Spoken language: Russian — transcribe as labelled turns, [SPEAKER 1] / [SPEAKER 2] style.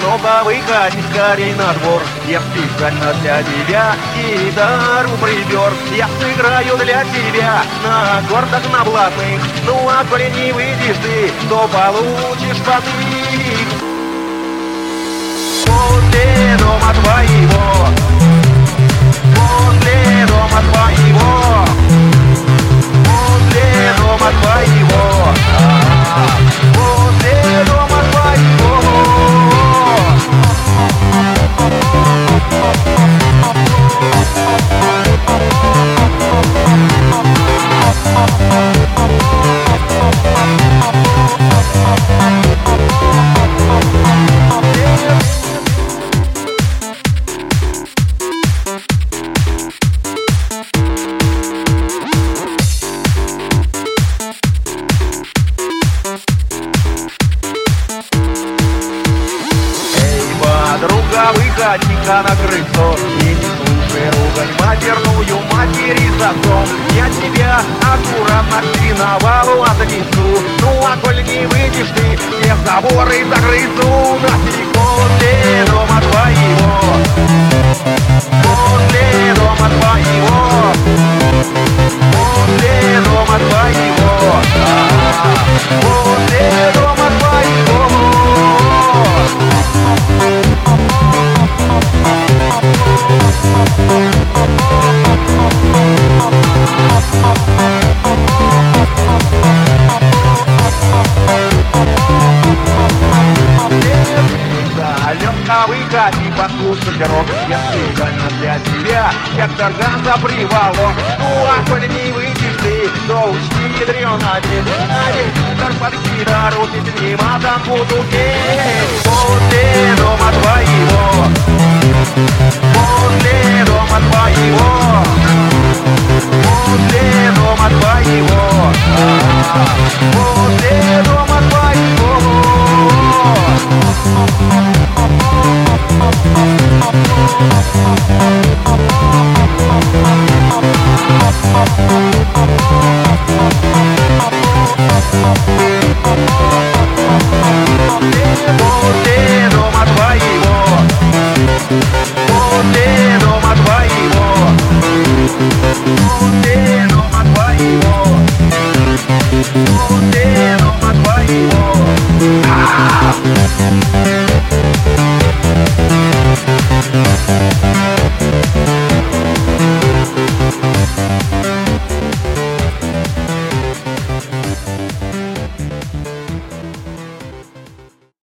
[SPEAKER 1] Ну-ка выходи скорей на двор. Я специально для тебя гитару прибер Я сыграю для тебя на аккордах на блатных. Ну а коли не выйдешь ты, то получишь потык Возле дома твоего подруга, выходи-ка на крыльцо. И не слушай ругань матерную матери за отцом Я тебя аккуратно к синовалу отнесу Ну а коль не выйдешь ты, все заборы загрызу Далеко выходи, послушай рок Я специально для тебя, как тарган за Ну а коли не выйдешь ты, то учти ядрёно Один, один, удар под гитару Ты с ним а там буду петь Oh.